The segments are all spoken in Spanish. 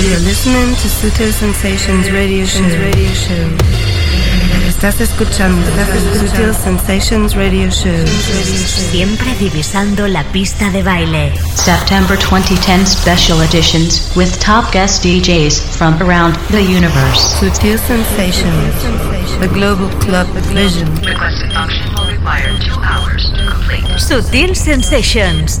You're listening to Sutil Sensations Radio Show. Radio Show. Estás escuchando Sutil Sensations Radio Show. Siempre divisando la pista de baile. September 2010 special editions with top guest DJs from around the universe. Sutil Sensations, the global club vision. Requested function will require two hours to complete. Sutil Sensations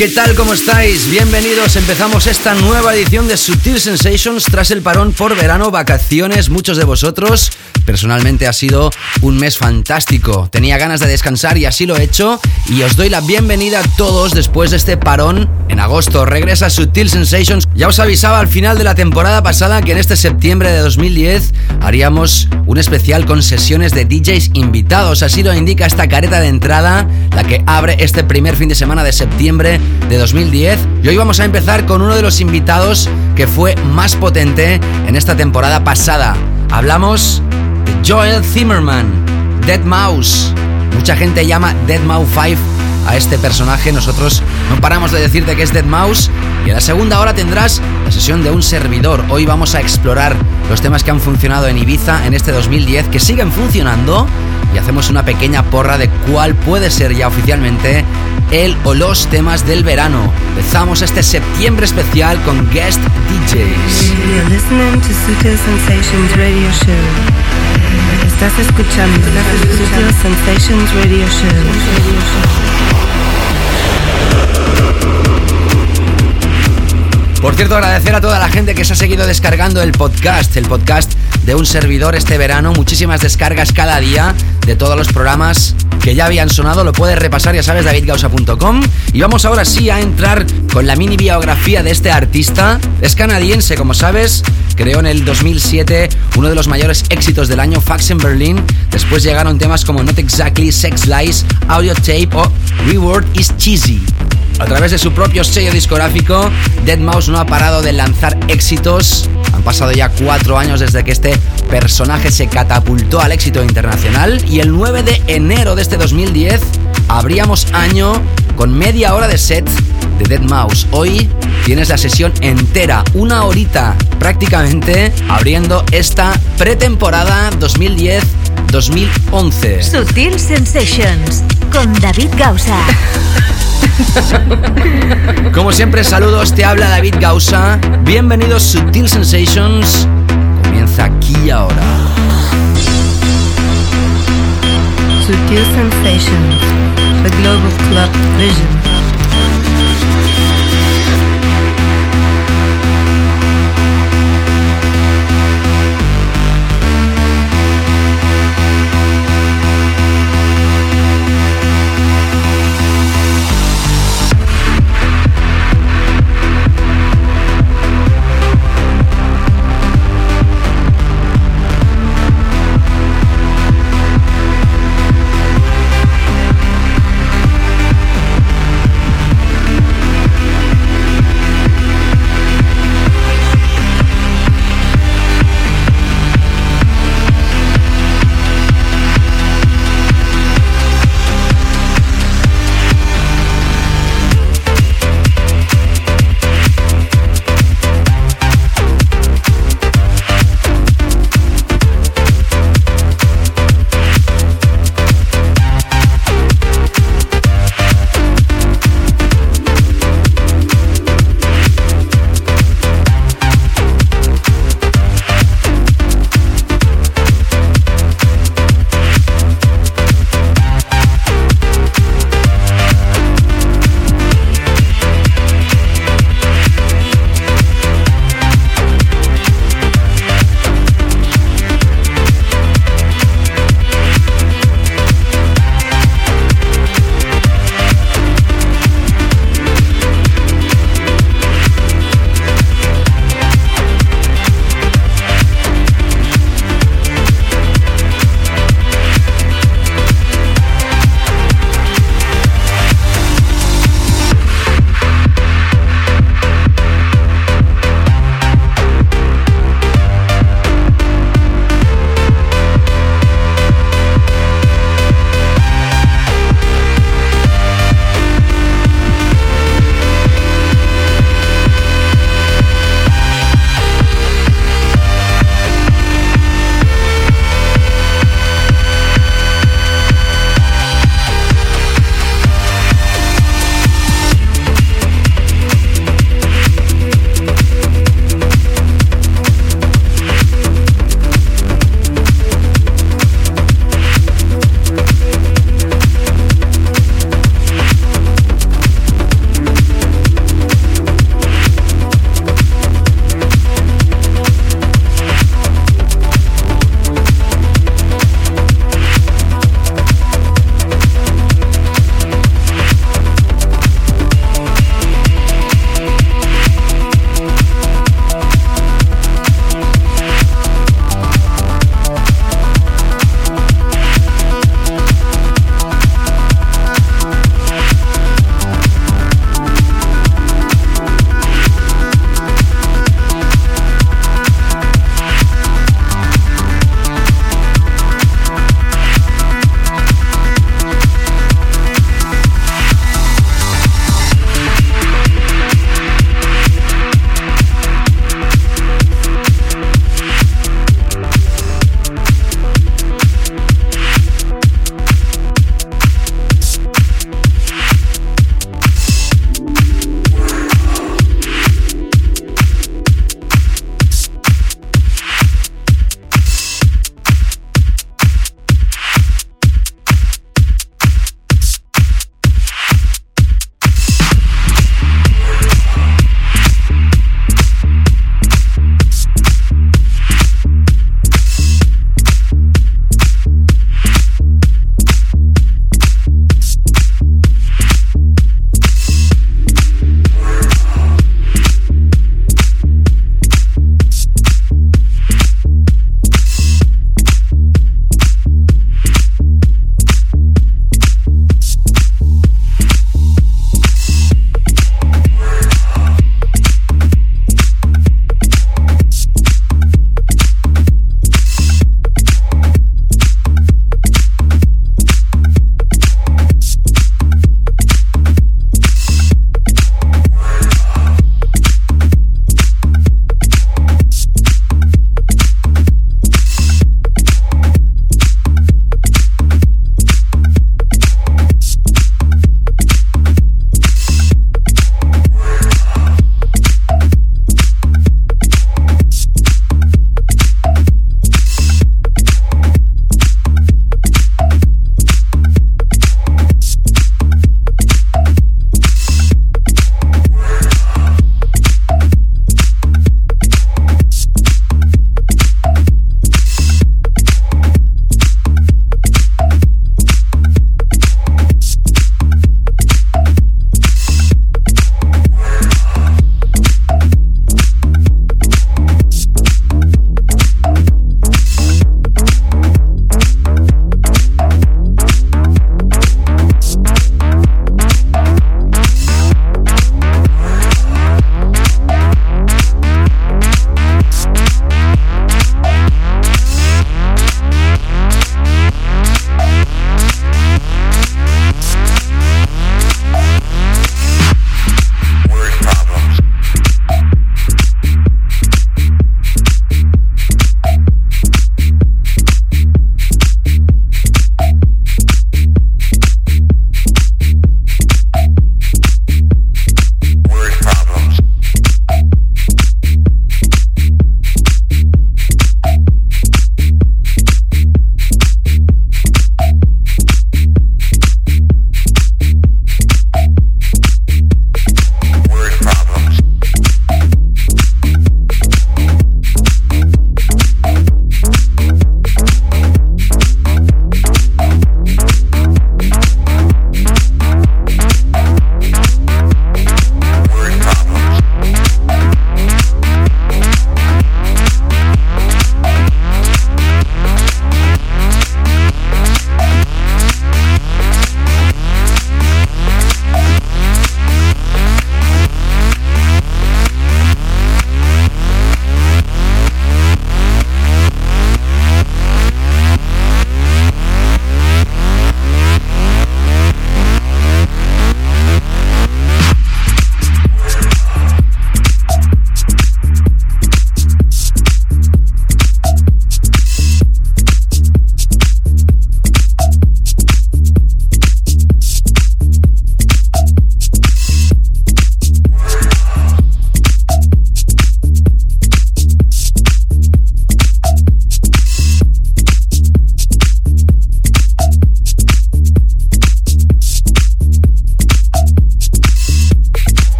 ¿Qué tal? ¿Cómo estáis? Bienvenidos. Empezamos esta nueva edición de Sutil Sensations tras el parón por verano, vacaciones. Muchos de vosotros, personalmente ha sido un mes fantástico. Tenía ganas de descansar y así lo he hecho. Y os doy la bienvenida a todos después de este parón. En agosto regresa Sutil Sensations. Ya os avisaba al final de la temporada pasada que en este septiembre de 2010 haríamos un especial con sesiones de DJs invitados. Así lo indica esta careta de entrada, la que abre este primer fin de semana de septiembre de 2010. Y hoy vamos a empezar con uno de los invitados que fue más potente en esta temporada pasada. Hablamos de Joel Zimmerman, Dead Mouse. Mucha gente llama Dead Mouse 5 a este personaje. Nosotros no paramos de decirte que es Dead Mouse. Y en la segunda hora tendrás la sesión de un servidor. Hoy vamos a explorar los temas que han funcionado en Ibiza en este 2010, que siguen funcionando. Y hacemos una pequeña porra de cuál puede ser ya oficialmente el o los temas del verano. Empezamos este septiembre especial con guest DJs. Estás escuchando Sutil Sensations Radio Show. Por cierto, agradecer a toda la gente que se ha seguido descargando el podcast, el podcast de un servidor este verano. Muchísimas descargas cada día de todos los programas que ya habían sonado. Lo puedes repasar, ya sabes, davidgausa.com. Y vamos ahora sí a entrar con la mini biografía de este artista. Es canadiense, como sabes. Creó en el 2007 uno de los mayores éxitos del año, Fax en Berlin. Después llegaron temas como Not Exactly, Sex Lies, Audio Tape o Reward is Cheesy. A través de su propio sello discográfico, Dead Mouse no ha parado de lanzar éxitos. Han pasado ya cuatro años desde que este personaje se catapultó al éxito internacional y el 9 de enero de este 2010 abríamos año con media hora de set de Dead Mouse. Hoy tienes la sesión entera, una horita prácticamente, abriendo esta pretemporada 2010-2011. Sutil Sensations con David Gausa. Como siempre, saludos, te habla David Gausa. Bienvenidos Sutil Sensations. Comienza aquí y ahora. Sutil Sensations, the global club vision.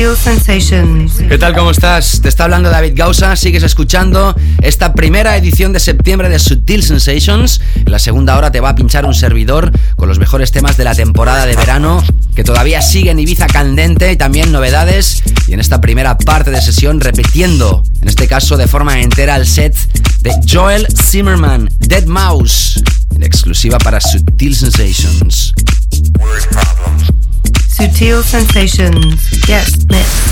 Sutil Sensations. ¿Qué tal? ¿Cómo estás? Te está hablando David Gausa. Sigues escuchando esta primera edición de septiembre de Sutil Sensations. En la segunda hora te va a pinchar un servidor con los mejores temas de la temporada de verano que todavía sigue en Ibiza candente y también novedades. Y en esta primera parte de sesión repitiendo, en este caso de forma entera, el set de Joel Zimmerman, Dead Mouse, en exclusiva para Sutil Sensations. Sutil Sensations. Yes, mix.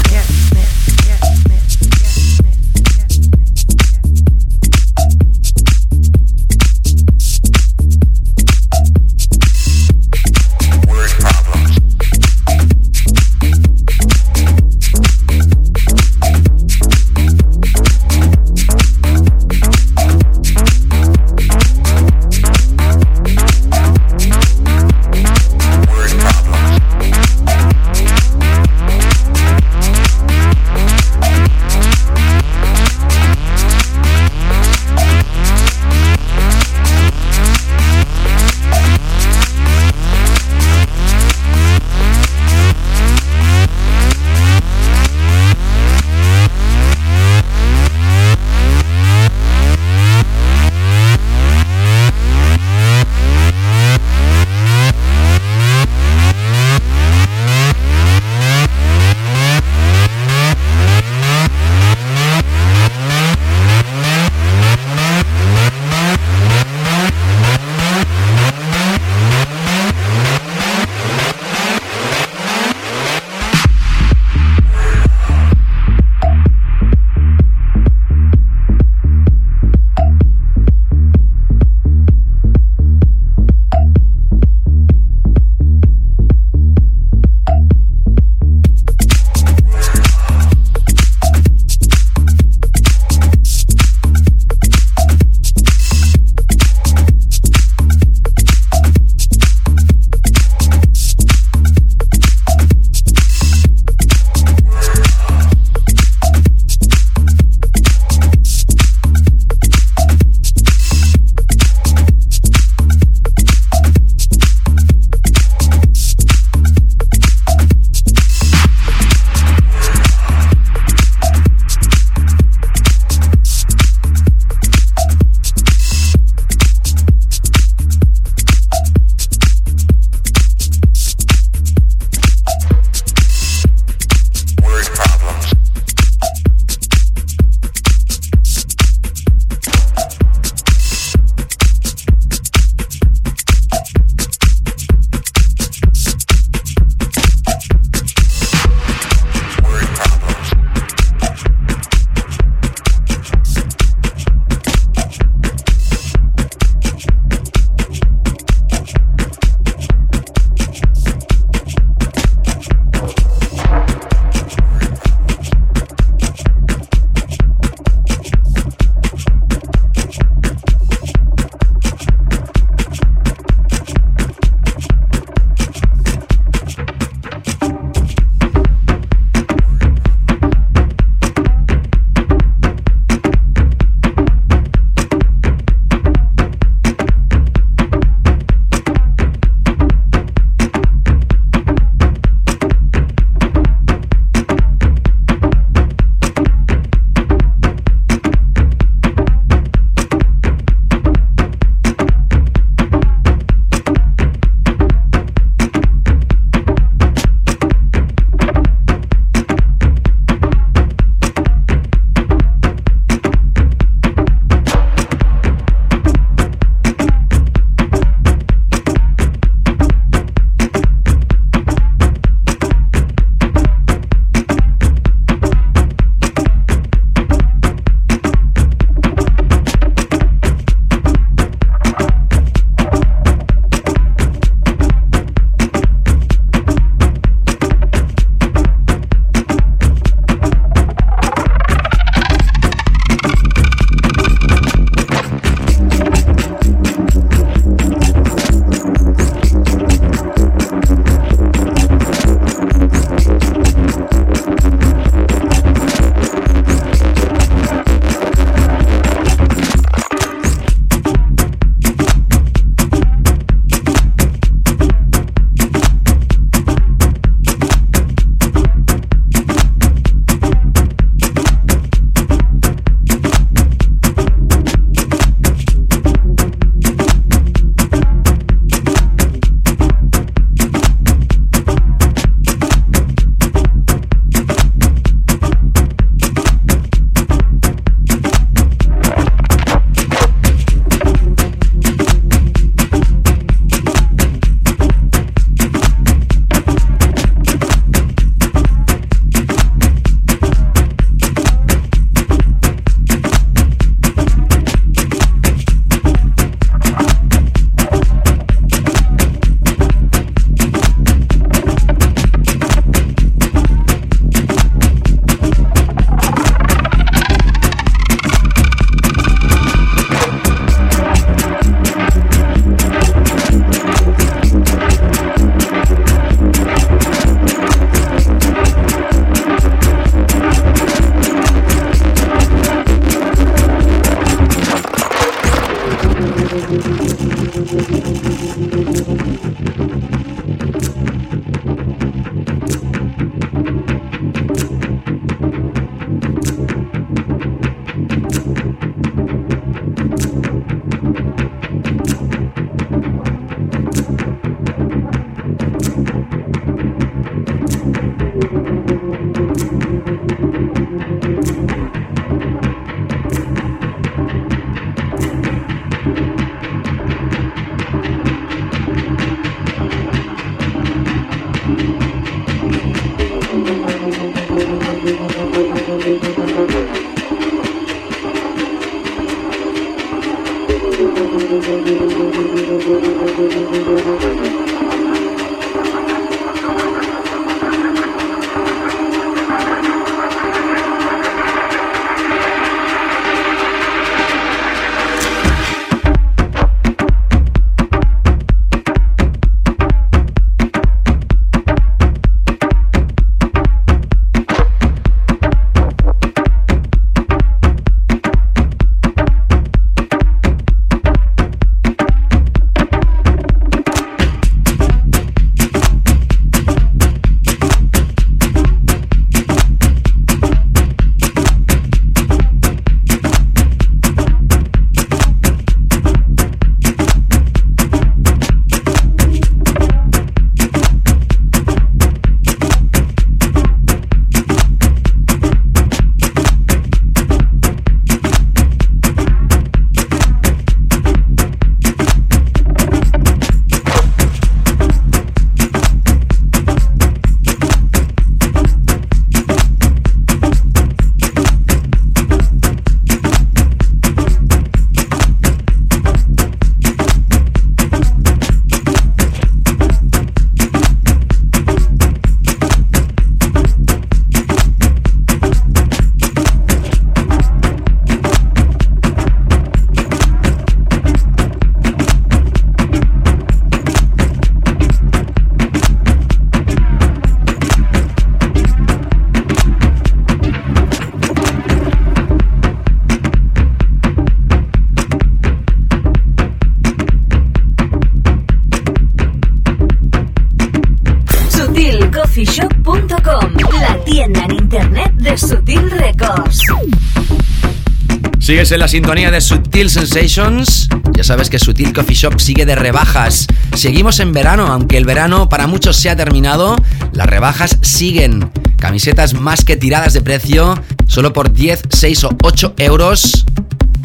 Sigues en la sintonía de Sutil Sensations. Ya sabes que Sutil Coffee Shop sigue de rebajas. Seguimos en verano, aunque el verano para muchos se ha terminado, las rebajas siguen. Camisetas más que tiradas de precio, solo por 10, 6 o 8 euros.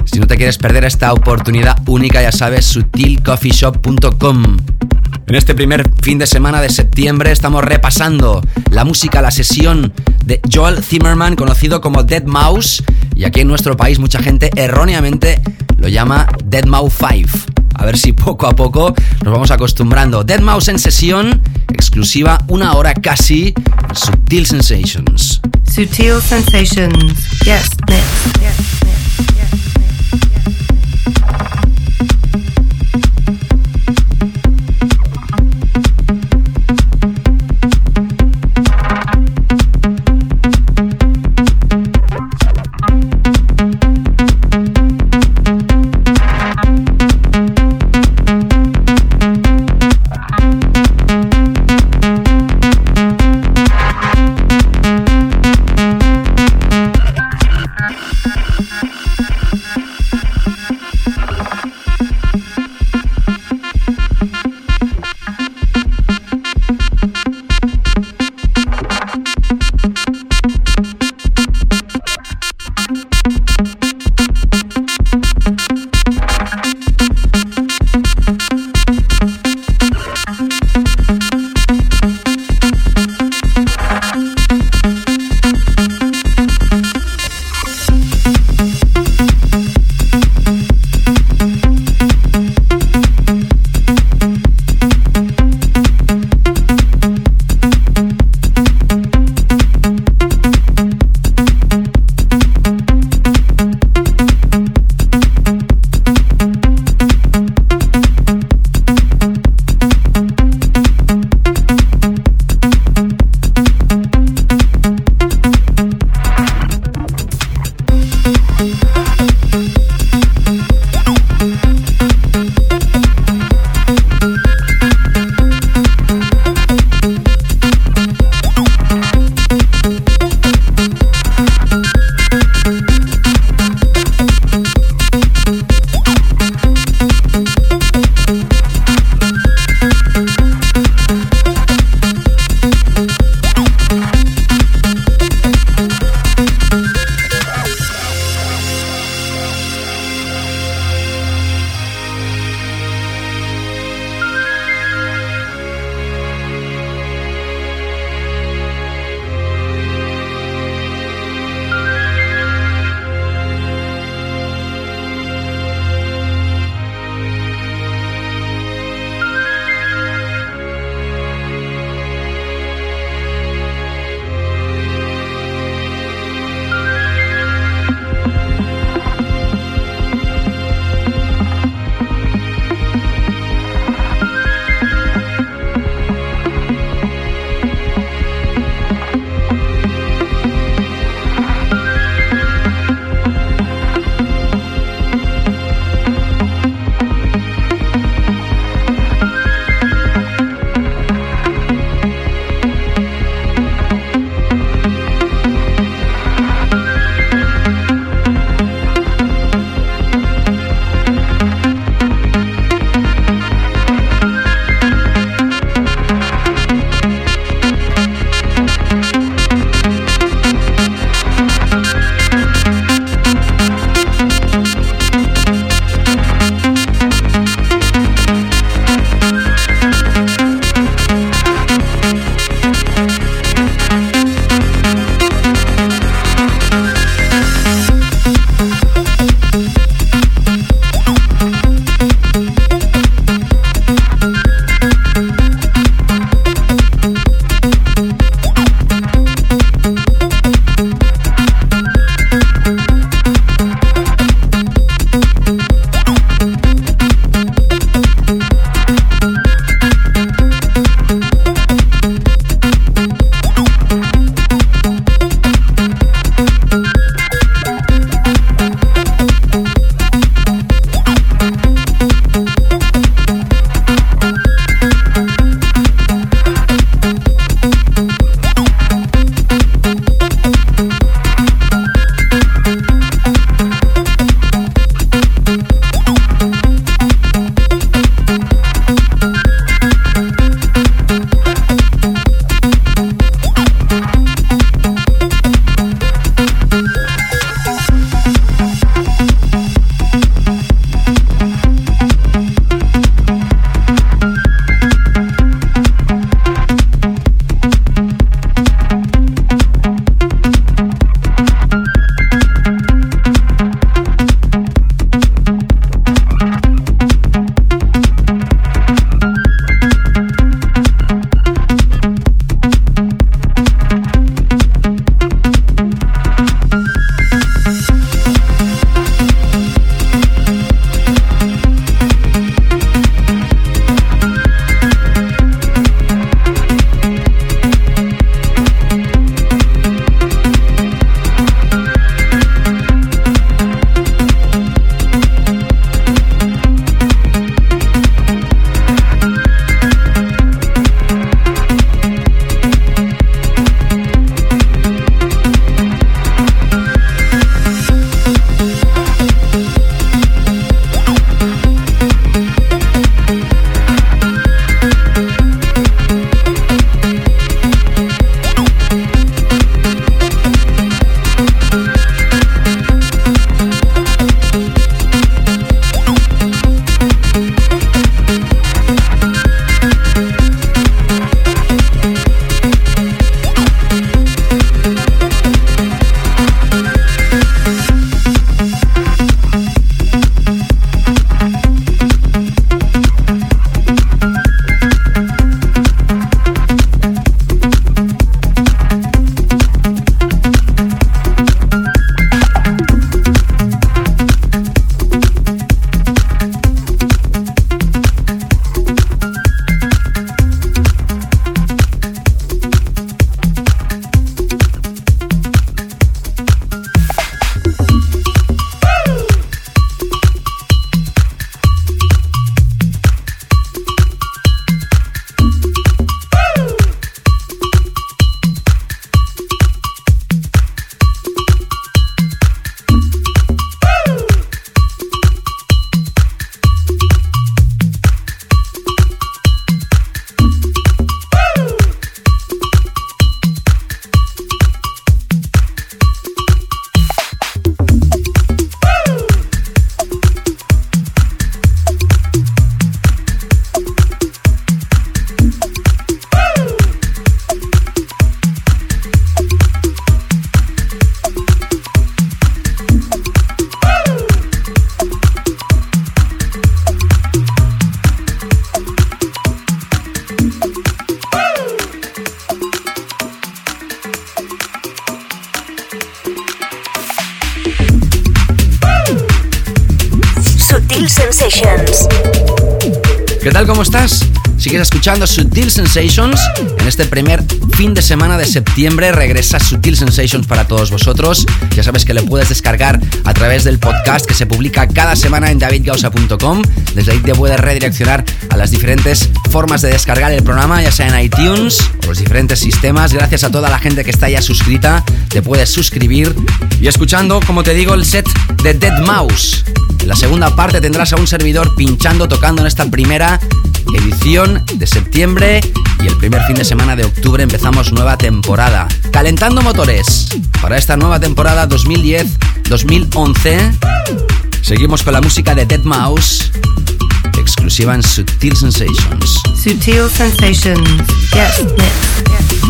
Si no te quieres perder esta oportunidad única, ya sabes, sutilcoffeeshop.com. En este primer fin de semana de septiembre estamos repasando la música, la sesión de Joel Zimmerman, conocido como Dead Mouse, y aquí en nuestro país mucha gente erróneamente lo llama Dead Mouse 5. A ver si poco a poco nos vamos acostumbrando. Dead Mouse en sesión, exclusiva, una hora casi, en Subtil Sensations. Sutil Sensations. Yes, next. Yes, next. Sutil Sensations. En este primer fin de semana de septiembre regresa Sutil Sensations para todos vosotros. Ya sabes que lo puedes descargar a través del podcast que se publica cada semana en davidgausa.com. Desde ahí te puedes redireccionar a las diferentes formas de descargar el programa, ya sea en iTunes o los diferentes sistemas. Gracias a toda la gente que está ya suscrita, te puedes suscribir. Y escuchando, como te digo, el set de Dead Mouse. En la segunda parte tendrás a un servidor pinchando, tocando en esta primera edición de septiembre y el primer fin de semana de octubre empezamos nueva temporada. Calentando motores para esta nueva temporada 2010-2011. Seguimos con la música de Dead Mouse, exclusiva en Sutil Sensations. Sutil Sensations. Yes, mix.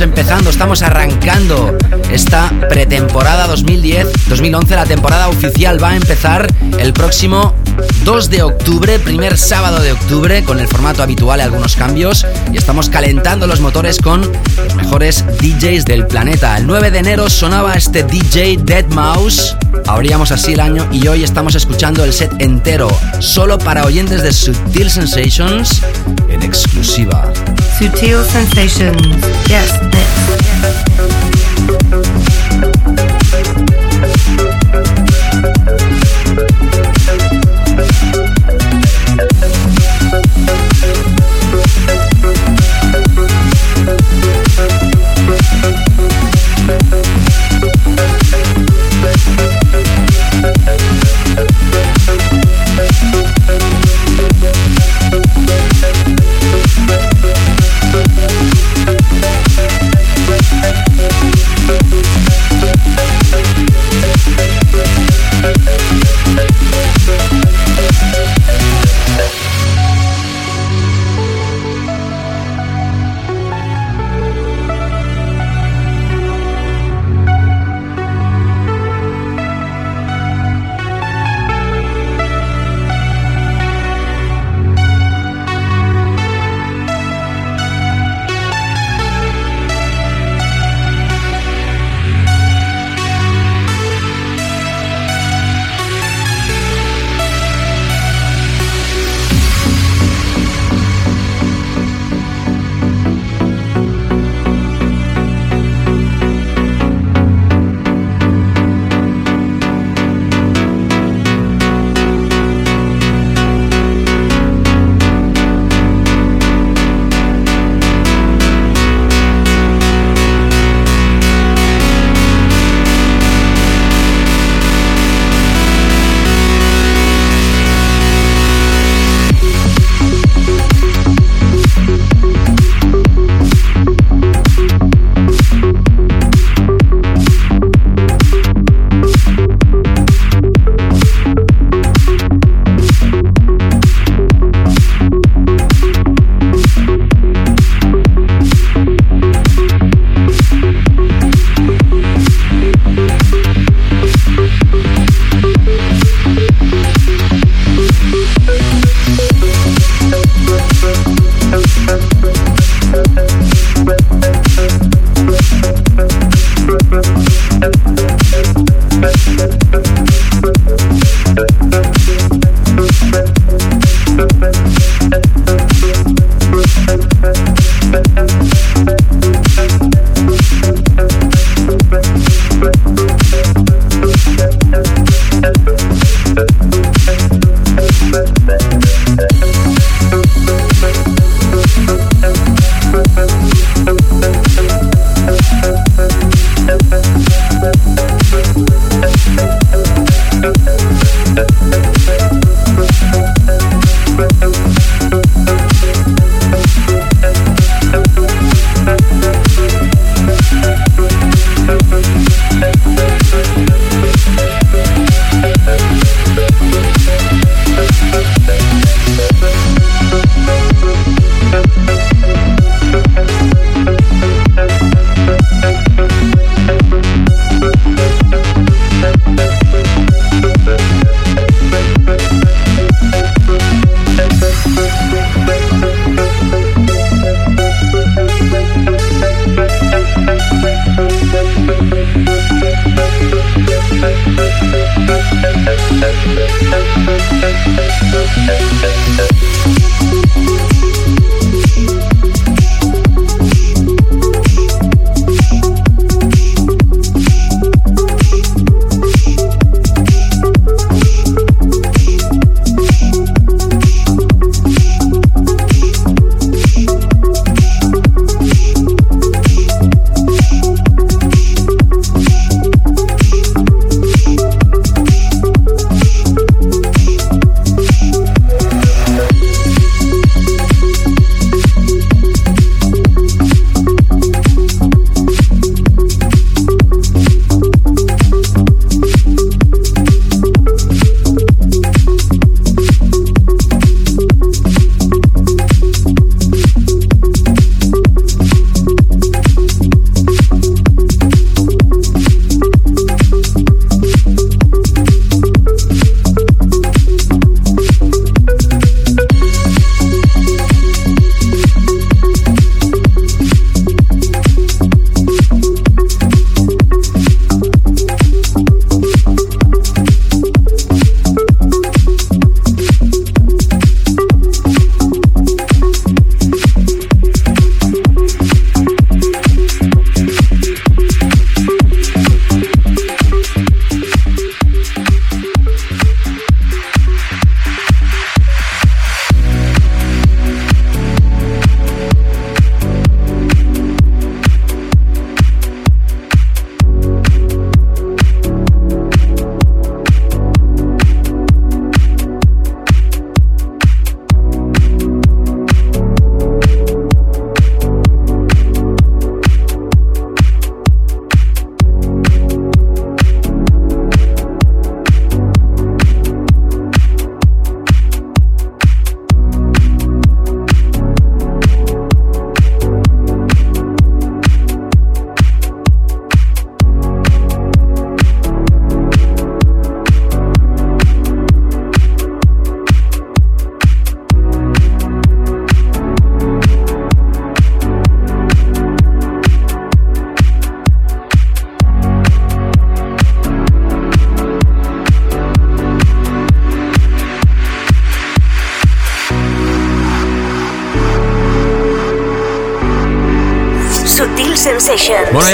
Empezando, estamos arrancando esta pretemporada 2010-2011. La temporada oficial va a empezar el próximo 2 de octubre, primer sábado de octubre, con el formato habitual y algunos cambios. Y estamos calentando los motores con los mejores DJs del planeta. El 9 de enero sonaba este DJ Dead Mouse. Abríamos así el año y hoy estamos escuchando el set entero, solo para oyentes de Subtil Sensations, en exclusiva. Sutil Sensations. Yes, this.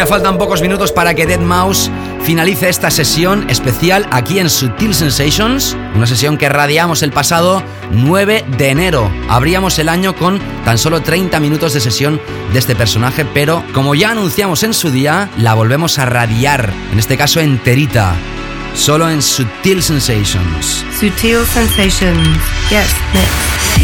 Faltan pocos minutos para que Dead Mouse finalice esta sesión especial aquí en Sutil Sensations, una sesión que radiamos el pasado 9 de enero. Abríamos el año con tan solo 30 minutos de sesión de este personaje, pero como ya anunciamos en su día, la volvemos a radiar, en este caso enterita, solo en Sutil Sensations. Sutil Sensations. Yes, mix.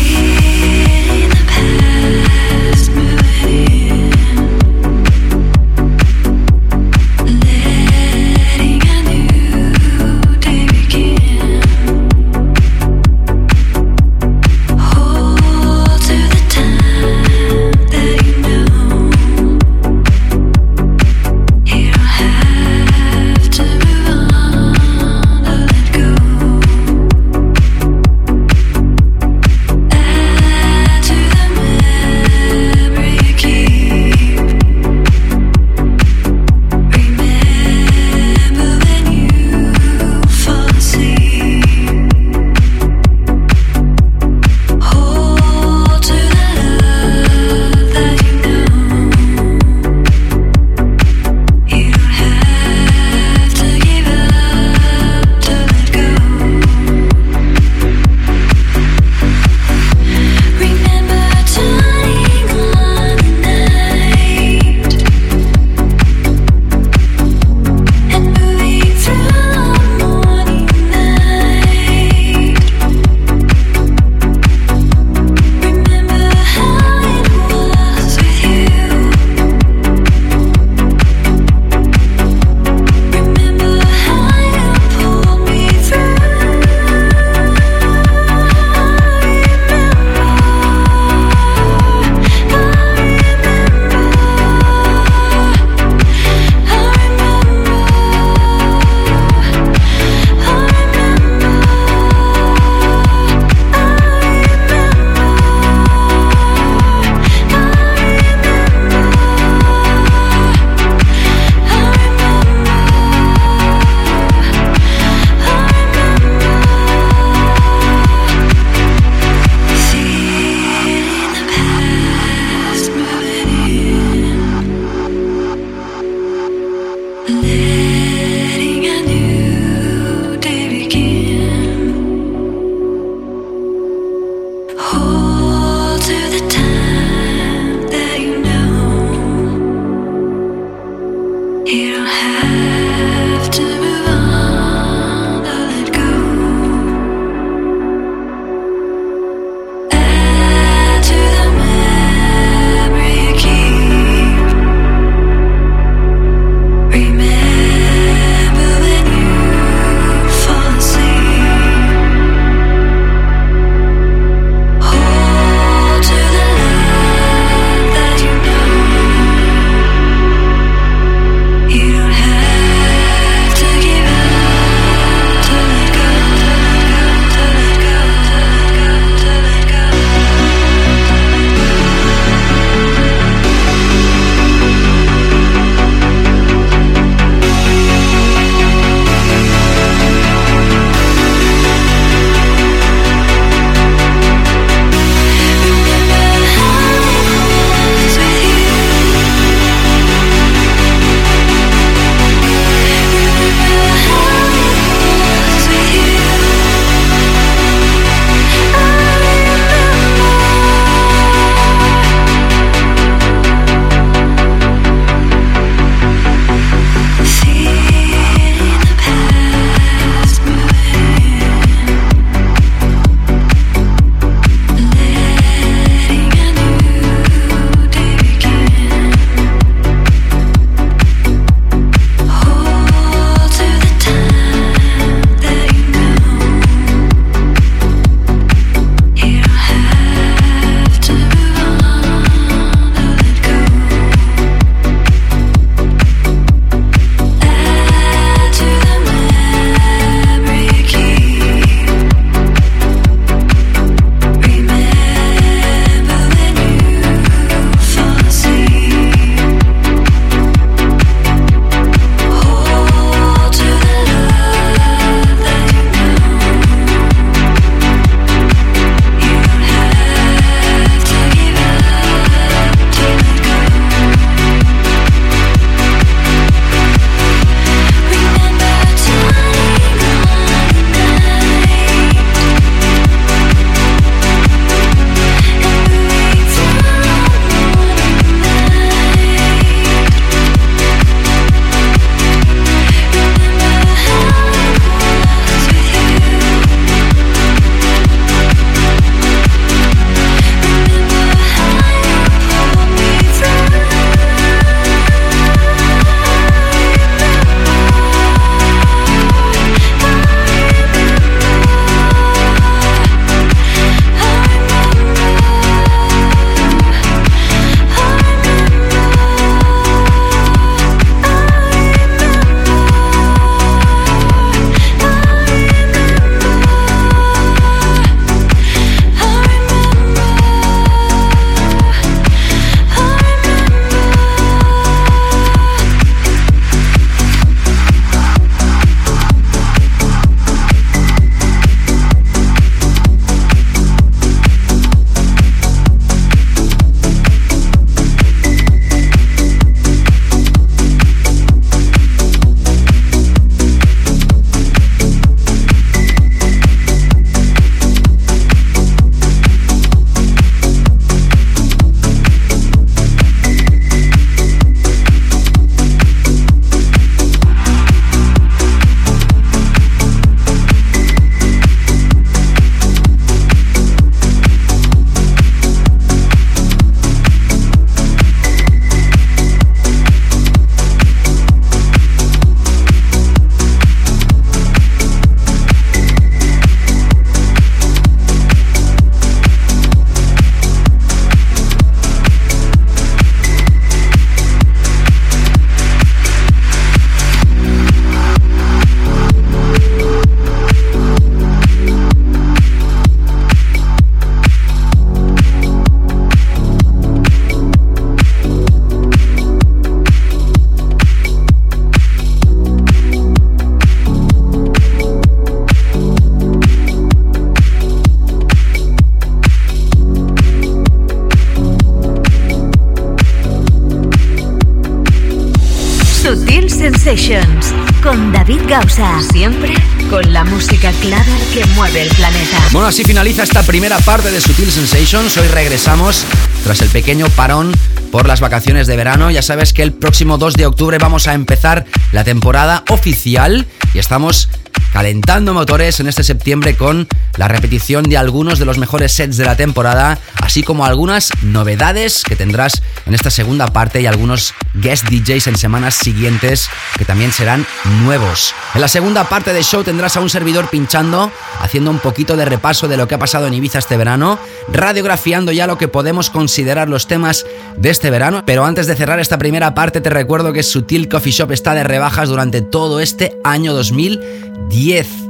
Gausa. Siempre con la música clara que mueve el planeta. Bueno, así finaliza esta primera parte de Sutil Sensations. Hoy regresamos tras el pequeño parón por las vacaciones de verano. Ya sabes que el próximo 2 de octubre vamos a empezar la temporada oficial y estamos calentando motores en este septiembre con la repetición de algunos de los mejores sets de la temporada, así como algunas novedades que tendrás en esta segunda parte y algunos guest DJs en semanas siguientes que también serán nuevos. En la segunda parte del show tendrás a un servidor pinchando, haciendo un poquito de repaso de lo que ha pasado en Ibiza este verano, radiografiando ya lo que podemos considerar los temas de este verano, pero antes de cerrar esta primera parte te recuerdo que Sutil Coffee Shop está de rebajas durante todo este año 2010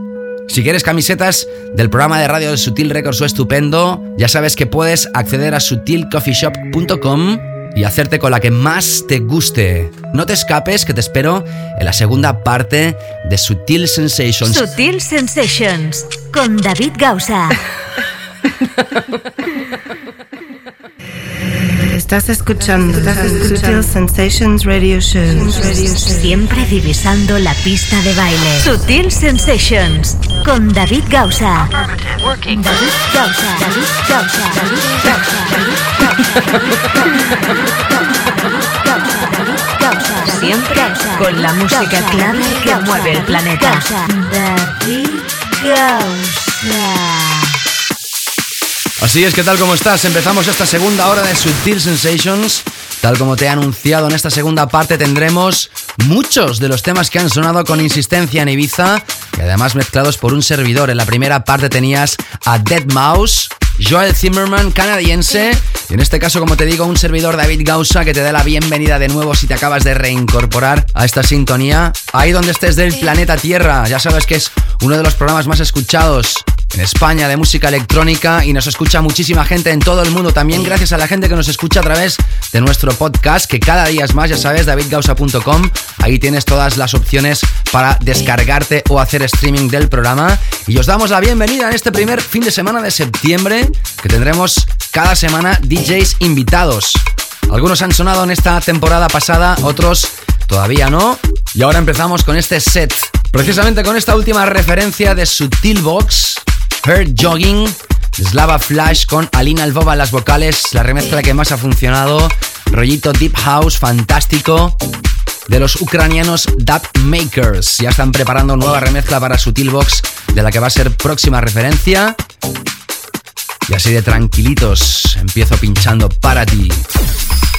si quieres camisetas del programa de radio de Sutil Records o estupendo, ya sabes que puedes acceder a sutilcoffeeshop.com y hacerte con la que más te guste. No te escapes, que te espero en la segunda parte de Sutil Sensations. Sutil Sensations con David Gausa. Estás escuchando Sutil Sensations Radio Show. Siempre divisando la pista de baile. Sutil Sensations con David Gausa. David Gausa. David Gausa. David Gausa. David Gausa. Siempre con la música clara que mueve el planeta. David Gausa. Así es, ¿qué tal? ¿Cómo estás? Empezamos esta segunda hora de Sutil Sensations. Tal como te he anunciado, en esta segunda parte tendremos muchos de los temas que han sonado con insistencia en Ibiza y además mezclados por un servidor. En la primera parte tenías a Dead Mouse, Joel Zimmerman, canadiense, y en este caso, como te digo, un servidor David Gausa que te da la bienvenida de nuevo si te acabas de reincorporar a esta sintonía. Ahí donde estés del planeta Tierra, ya sabes que es uno de los programas más escuchados en España de música electrónica y nos escucha muchísima gente en todo el mundo. También gracias a la gente que nos escucha a través de nuestro podcast, que cada día es más, ya sabes, davidgausa.com. Ahí tienes todas las opciones para descargarte o hacer streaming del programa. Y os damos la bienvenida en este primer fin de semana de septiembre, que tendremos cada semana DJs invitados. Algunos han sonado en esta temporada pasada, otros todavía no. Y ahora empezamos con este set. Precisamente con esta última referencia de Sutilbox, Her Jogging, Slava Flash con Alina Albova en las vocales, la remezcla que más ha funcionado, rollito Deep House fantástico de los ucranianos Dub Makers. Ya están preparando nueva remezcla para Sutilbox, de la que va a ser próxima referencia. Y así de tranquilitos empiezo pinchando para ti.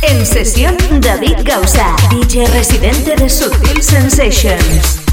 En sesión David Gausa, DJ residente de Sutil Sensations.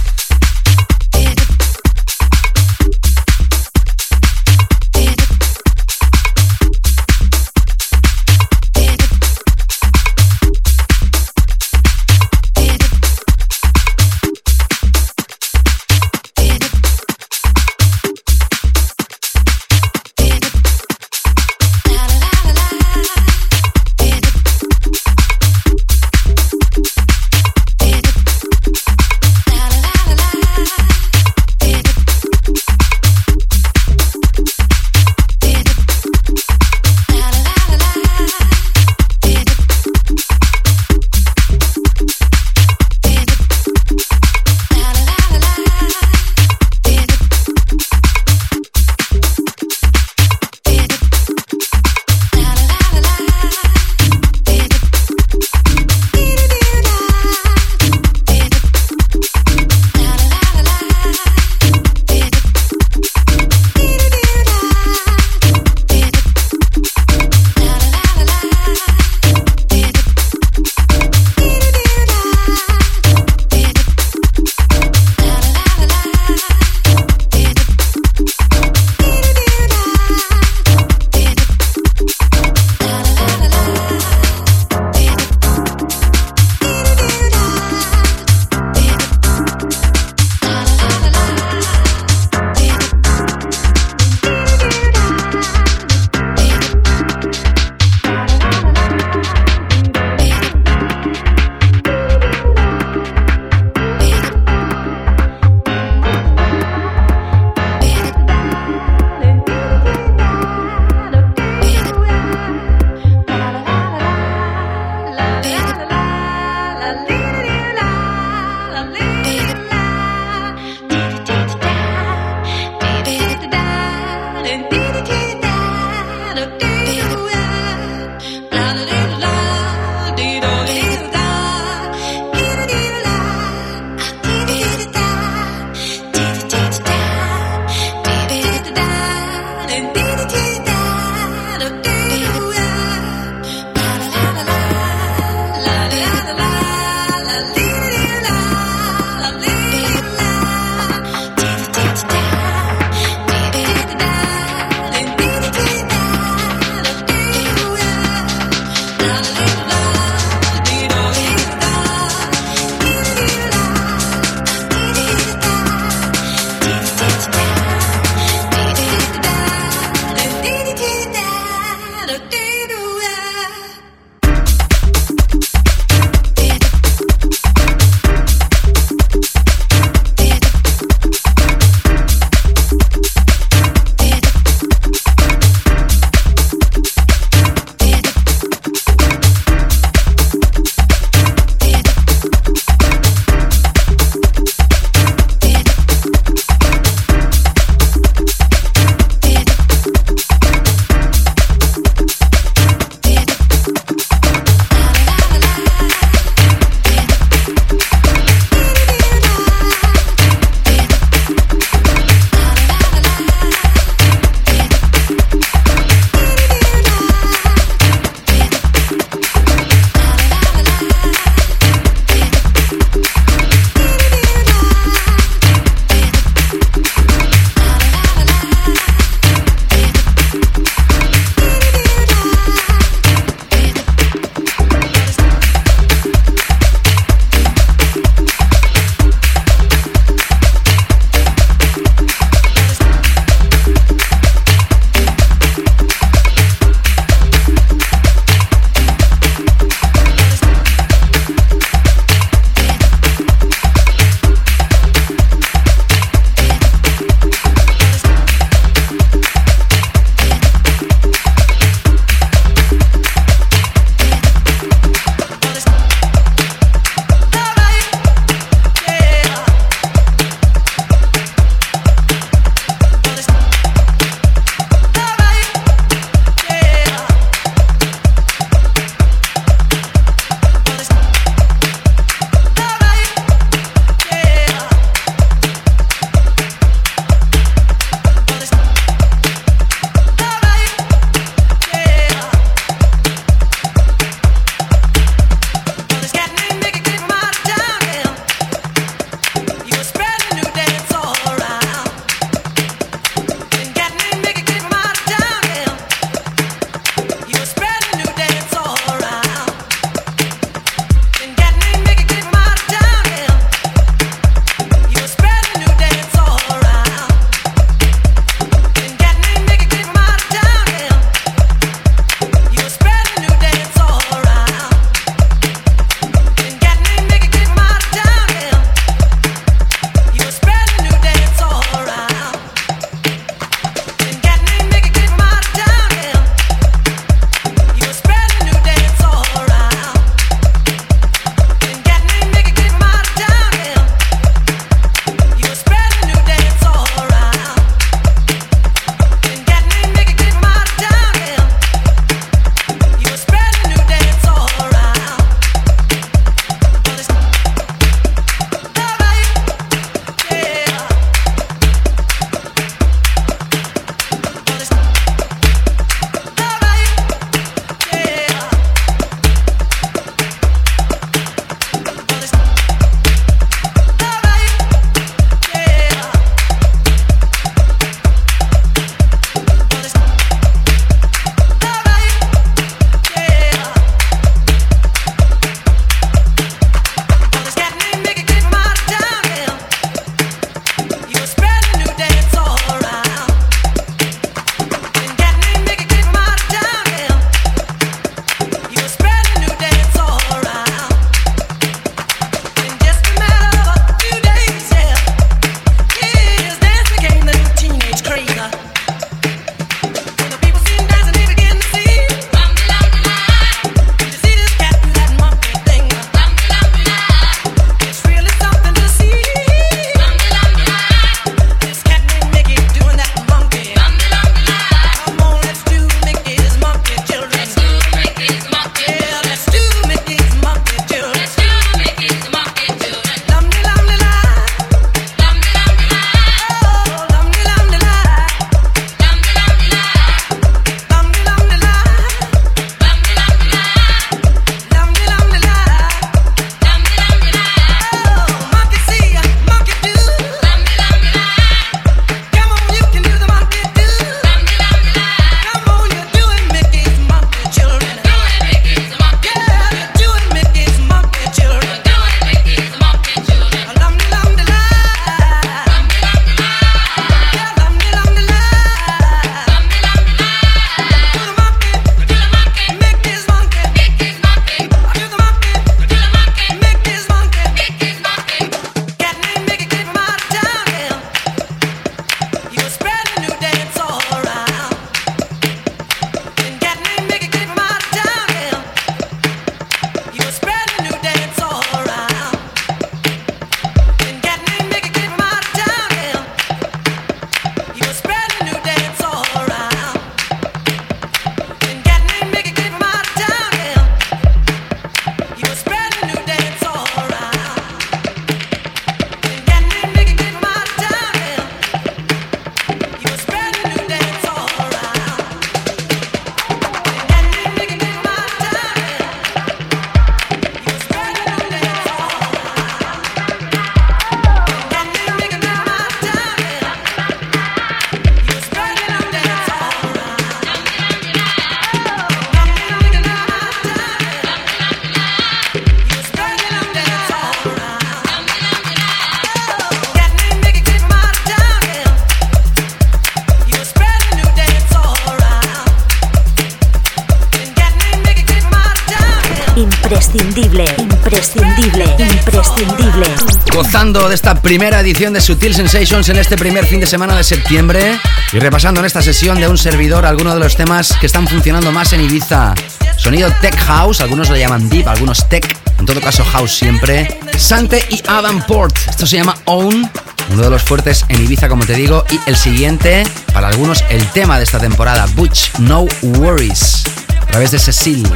De esta primera edición de Sutil Sensations en este primer fin de semana de septiembre y repasando en esta sesión de un servidor algunos de los temas que están funcionando más en Ibiza. Sonido Tech House, algunos lo llaman Deep, algunos Tech, en todo caso House siempre. Sante y Adam Port, esto se llama Own, uno de los fuertes en Ibiza como te digo, y el siguiente, para algunos el tema de esta temporada, Butch No Worries, a través de Cecil.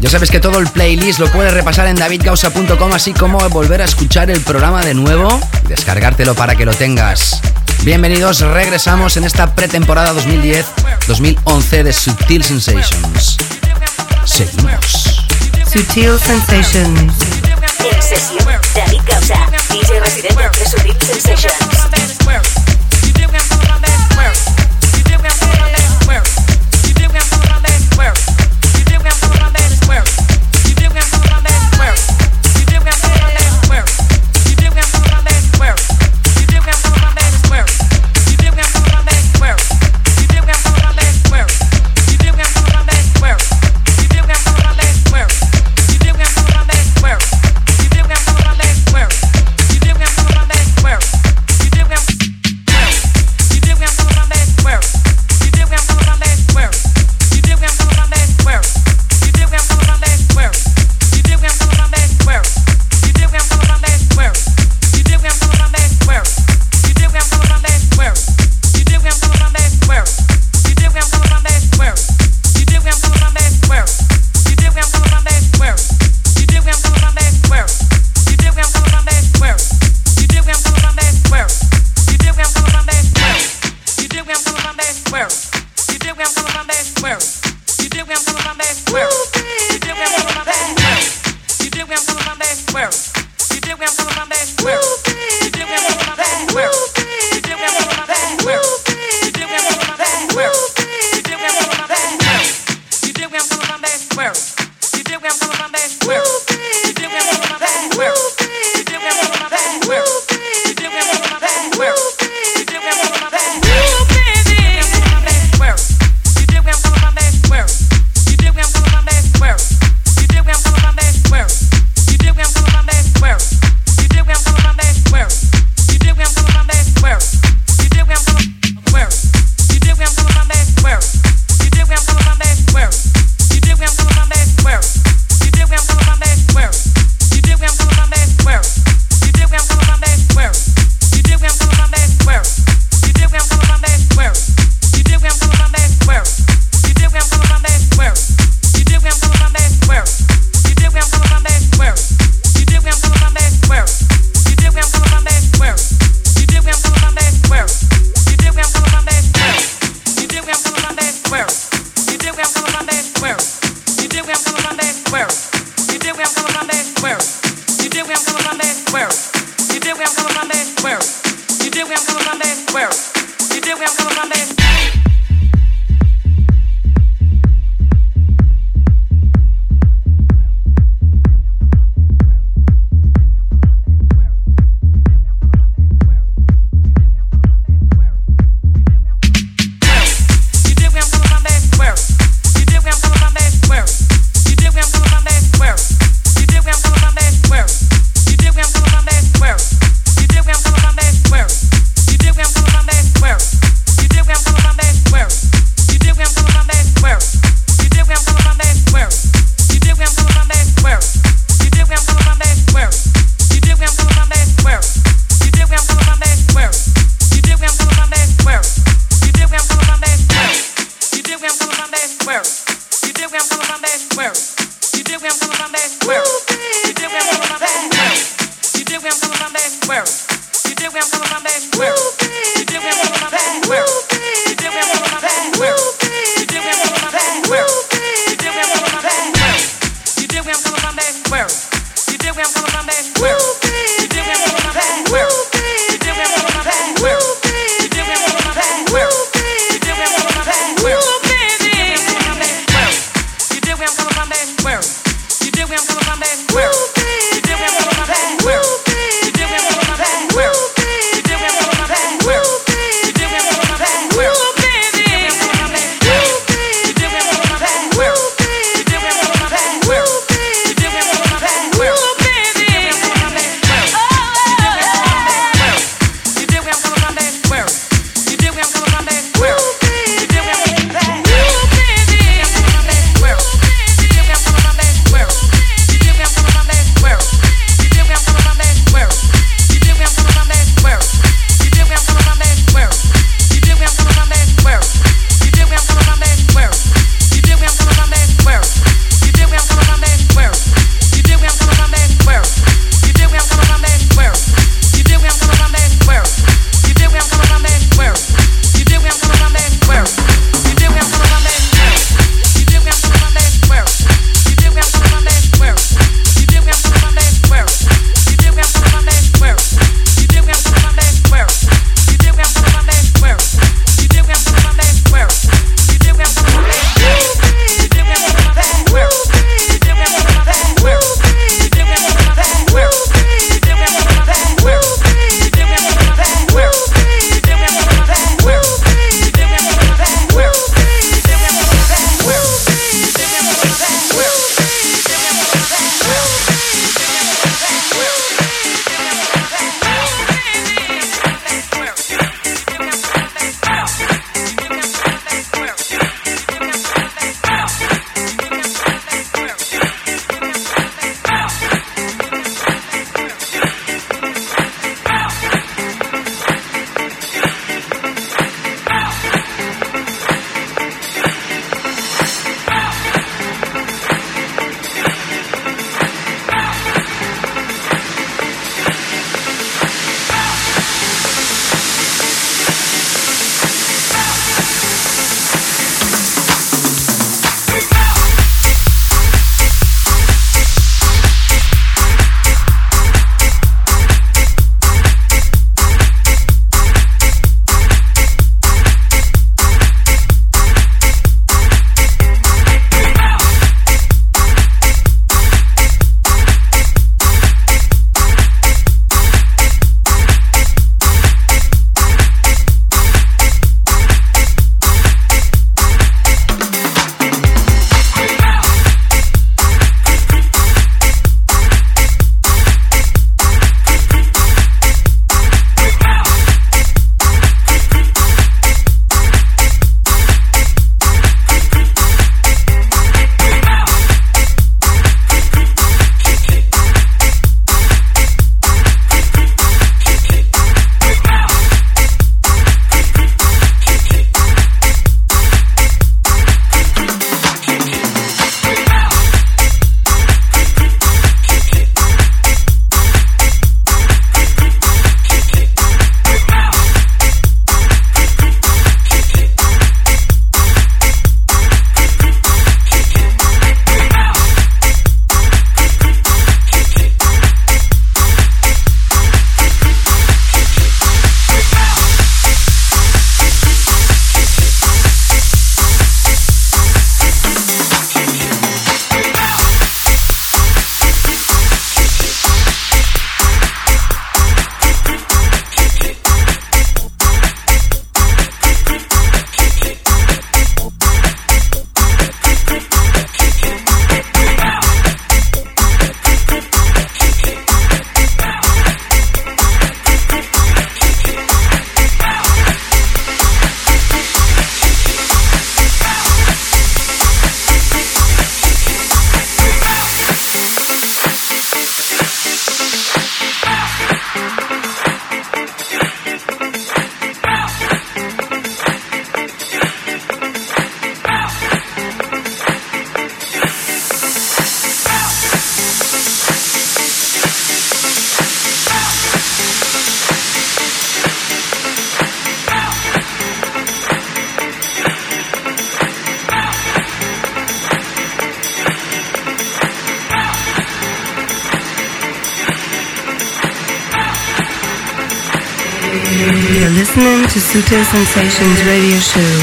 Ya sabes que todo el playlist lo puedes repasar en davidgausa.com, así como volver a escuchar el programa de nuevo y descargártelo para que lo tengas. Bienvenidos, regresamos en esta pretemporada 2010-2011 de Subtil Sensations. Seguimos. Sutil Sensations. En sesión, David Gausa, DJ residente de Sutil Sensations.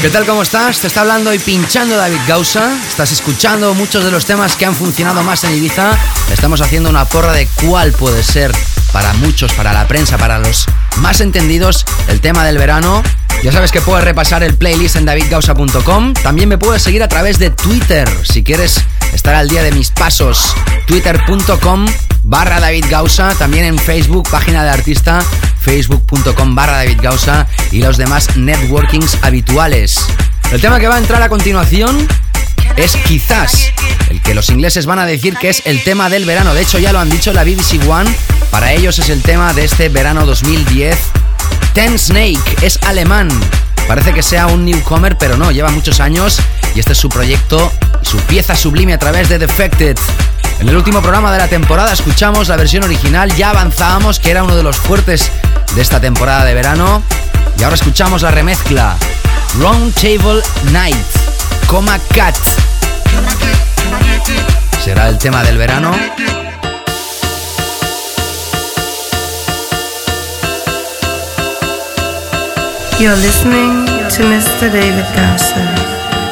¿Qué tal? ¿Cómo estás? Te está hablando y pinchando David Gausa. Estás escuchando muchos de los temas que han funcionado más en Ibiza. Estamos haciendo una porra de cuál puede ser para muchos, para la prensa, para los más entendidos, el tema del verano. Ya sabes que puedes repasar el playlist en davidgausa.com. También me puedes seguir a través de Twitter si quieres estar al día de mis pasos. Twitter.com barra David Gausa. También en Facebook, página de artista, facebook.com barra David Gausa y los demás networkings habituales. El tema que va a entrar a continuación es quizás el que los ingleses van a decir que es el tema del verano. De hecho, ya lo han dicho la BBC One. Para ellos es el tema de este verano 2010 Ten Snake es alemán. Parece que sea un newcomer, pero no, lleva muchos años y este es su proyecto y su pieza sublime a través de Defected. En el último programa de la temporada escuchamos la versión original, ya avanzábamos que era uno de los fuertes de esta temporada de verano y ahora escuchamos la remezcla Round Table Night, coma cat. Será el tema del verano. You're listening to Mr. David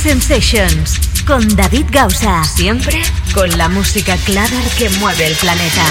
Sensations con David Gausa. Siempre con la música clara que mueve el planeta.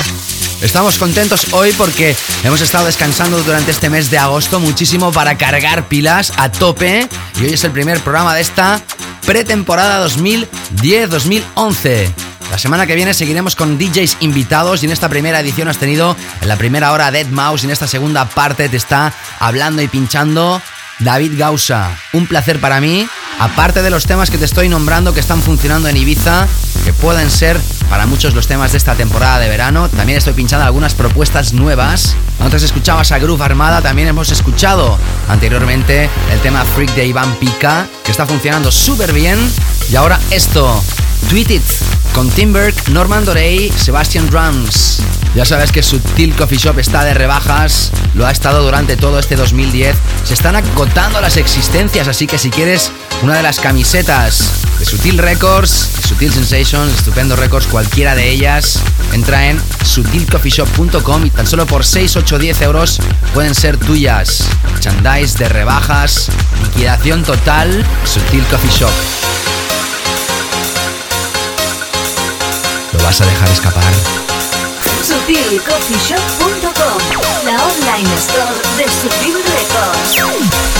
Estamos contentos hoy porque hemos estado descansando durante este mes de agosto muchísimo para cargar pilas a tope y hoy es el primer programa de esta pretemporada 2010-2011. La semana que viene seguiremos con DJs invitados y en esta primera edición has tenido en la primera hora Dead Mouse y en esta segunda parte te está hablando y pinchando David Gausa. Un placer para mí, aparte de los temas que te estoy nombrando que están funcionando en Ibiza, que pueden ser para muchos los temas de esta temporada de verano, también estoy pinchando algunas propuestas nuevas. Antes escuchabas a Groove Armada, también hemos escuchado anteriormente el tema Freak de Iván Pica, que está funcionando súper bien. Y ahora esto, Tweet It con Timberg, Norman Dorey, Sebastian Drums. Ya sabes que Sutil Coffee Shop está de rebajas, lo ha estado durante todo este 2010. Se están acotando las existencias, así que si quieres una de las camisetas de Sutil Records, Sutil Sensations, Estupendo Records, cualquiera de ellas, entra en sutilcoffeeshop.com y tan solo por 6, 8, 10 euros pueden ser tuyas. Merchandise de rebajas, liquidación total, Sutil Coffee Shop. ¿Lo vas a dejar escapar? SutilCoffeeShop.com, la online store de Sutil Records.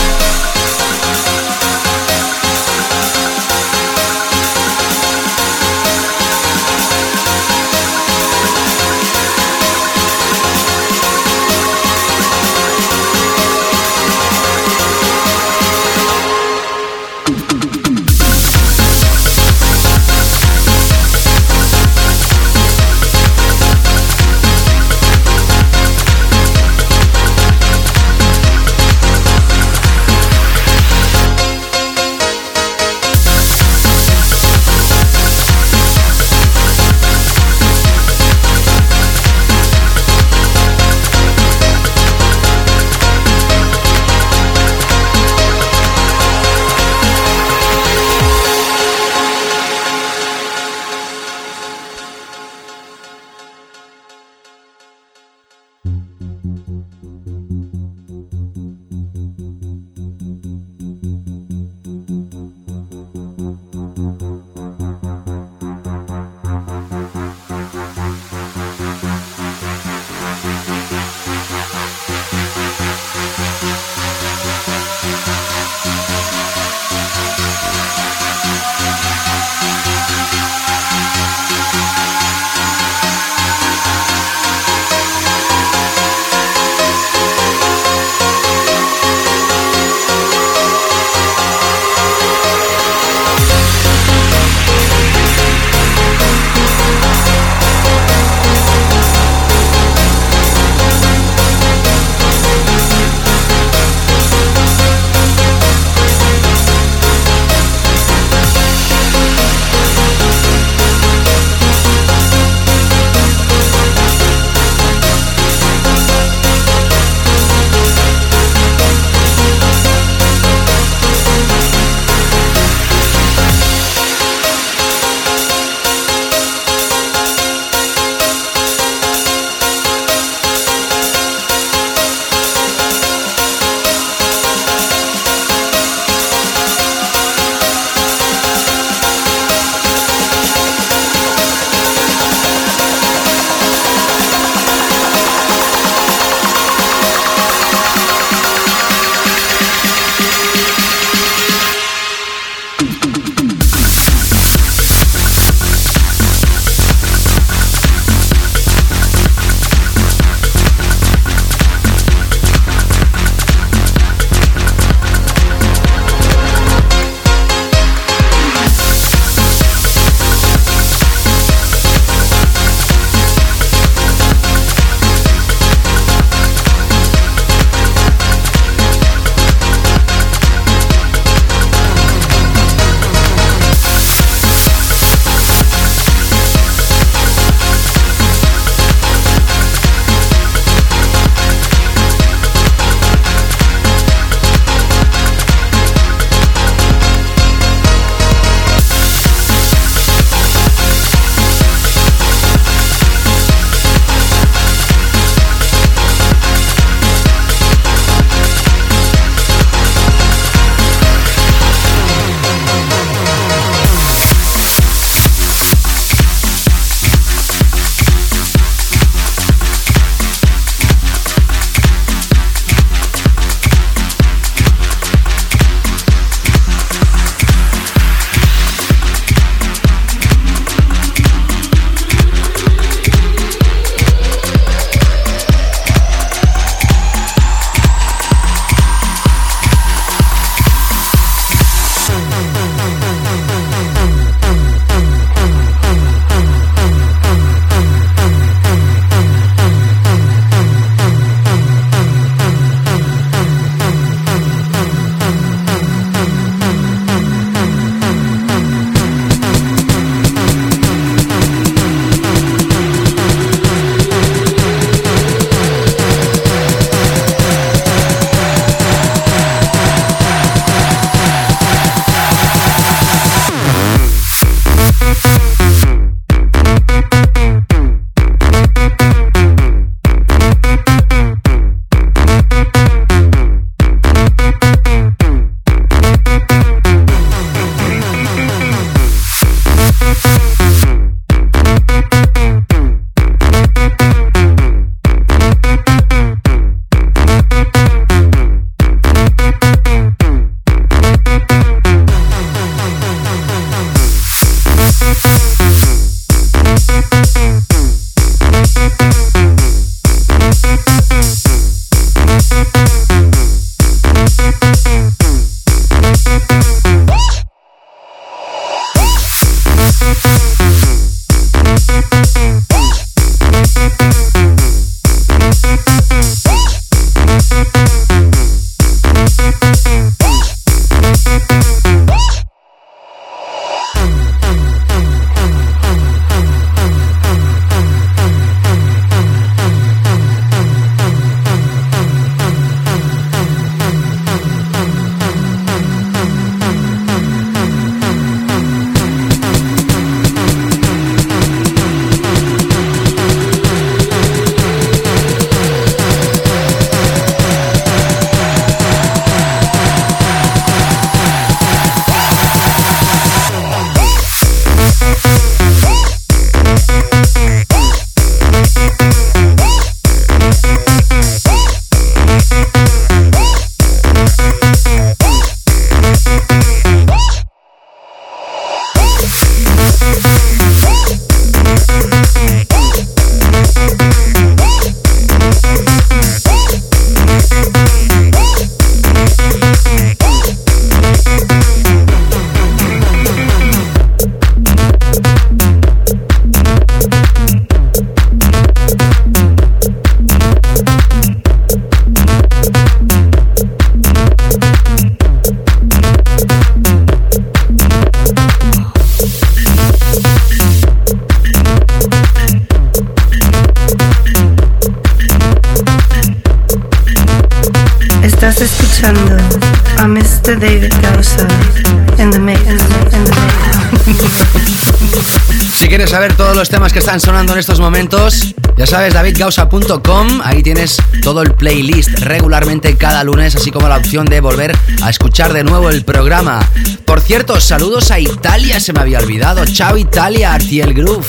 Están sonando en estos momentos, ya sabes, davidgausa.com, ahí tienes todo el playlist regularmente cada lunes, así como la opción de volver a escuchar de nuevo el programa. Por cierto, saludos a Italia, se me había olvidado. Chao Italia, Artiel Groove.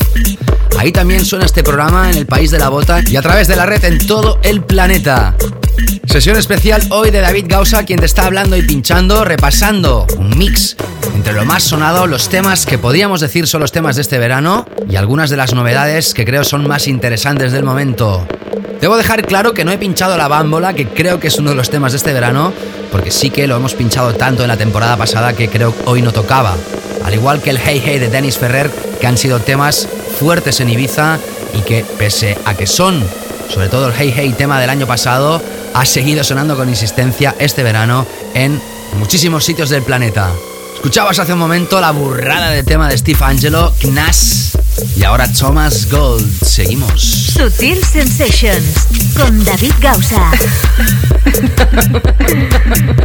Ahí también suena este programa en el país de la bota y a través de la red en todo el planeta. Sesión especial hoy de David Gausa, quien te está hablando y pinchando, repasando un mix entre lo más sonado, los temas que podríamos decir son los temas de este verano y algunas de las novedades que creo son más interesantes del momento. Debo dejar claro que no he pinchado la bámbola, que creo que es uno de los temas de este verano, porque sí que lo hemos pinchado tanto en la temporada pasada que creo hoy no tocaba. Al igual que el Hey Hey de Dennis Ferrer, que han sido temas fuertes en Ibiza y que pese a que son, sobre todo el Hey Hey tema del año pasado, ha seguido sonando con insistencia este verano en muchísimos sitios del planeta. Escuchabas hace un momento la burrada de tema de Steve Angelo, Knas, y ahora Thomas Gold. Seguimos. Sutil Sensations con David Gausa.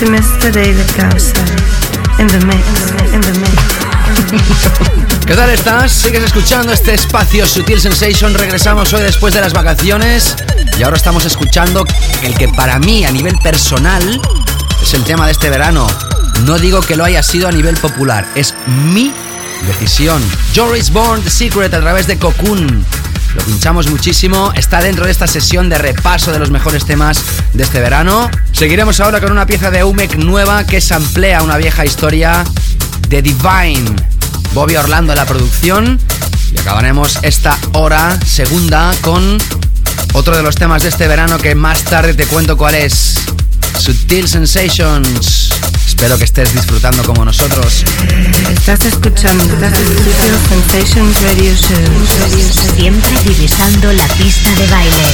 to Mr. David Gausser in the mix, in the mix. ¿Qué tal estás? Sigues escuchando este espacio Sutil Sensation. Regresamos hoy después de las vacaciones y ahora estamos escuchando el que para mí a nivel personal es el tema de este verano. No digo que lo haya sido a nivel popular, es mi decisión. Joris Bourne, The Secret a través de Cocoon. Lo pinchamos muchísimo, está dentro de esta sesión de repaso de los mejores temas de este verano. Seguiremos ahora con una pieza de Umek nueva que samplea una vieja historia de Divine. Bobby Orlando en la producción. Y acabaremos esta hora segunda con otro de los temas de este verano que más tarde te cuento cuál es. Sutil Sensations. Espero que estés disfrutando como nosotros. Estás escuchando Sutil Sensations Radio Show. Siempre divisando la pista de baile.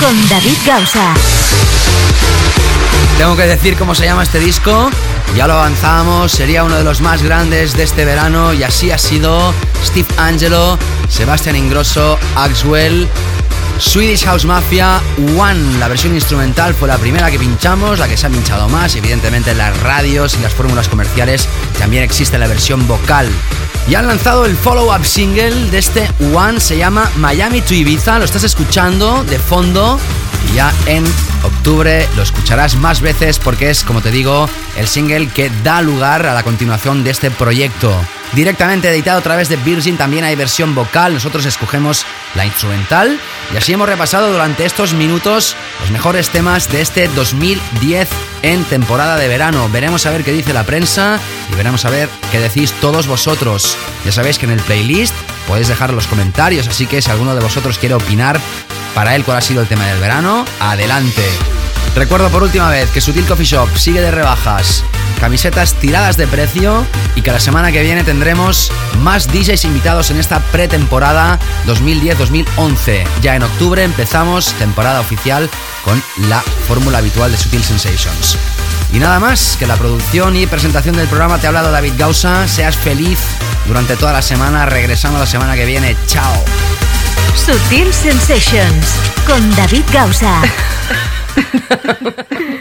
Con David Gausa. Tengo que decir cómo se llama este disco. Ya lo avanzamos, sería uno de los más grandes de este verano y así ha sido Steve Angelo, Sebastian Ingrosso, Axwell, Swedish House Mafia One. La versión instrumental fue la primera que pinchamos, la que se ha pinchado más. Evidentemente en las radios y las fórmulas comerciales también existe la versión vocal. Y han lanzado el follow-up single de este One, se llama Miami to Ibiza. Lo estás escuchando de fondo y ya en octubre lo escucharás más veces porque es, como te digo, el single que da lugar a la continuación de este proyecto. Directamente editado a través de Virgin también hay versión vocal, nosotros escogemos la instrumental y así hemos repasado durante estos minutos los mejores temas de este 2010 en temporada de verano. Veremos a ver qué dice la prensa veremos a ver qué decís todos vosotros. Ya sabéis que en el playlist podéis dejar los comentarios, así que si alguno de vosotros quiere opinar para él cuál ha sido el tema del verano, adelante. Recuerdo por última vez que Sutil Coffee Shop sigue de rebajas, camisetas tiradas de precio y que la semana que viene tendremos más DJs invitados en esta pretemporada 2010-2011. Ya en octubre empezamos temporada oficial con la fórmula habitual de Sutil Sensations. Y nada más, que la producción y presentación del programa te ha hablado David Gausa. Seas feliz durante toda la semana, regresando la semana que viene. Chao. Sutil Sensations con David Gausa.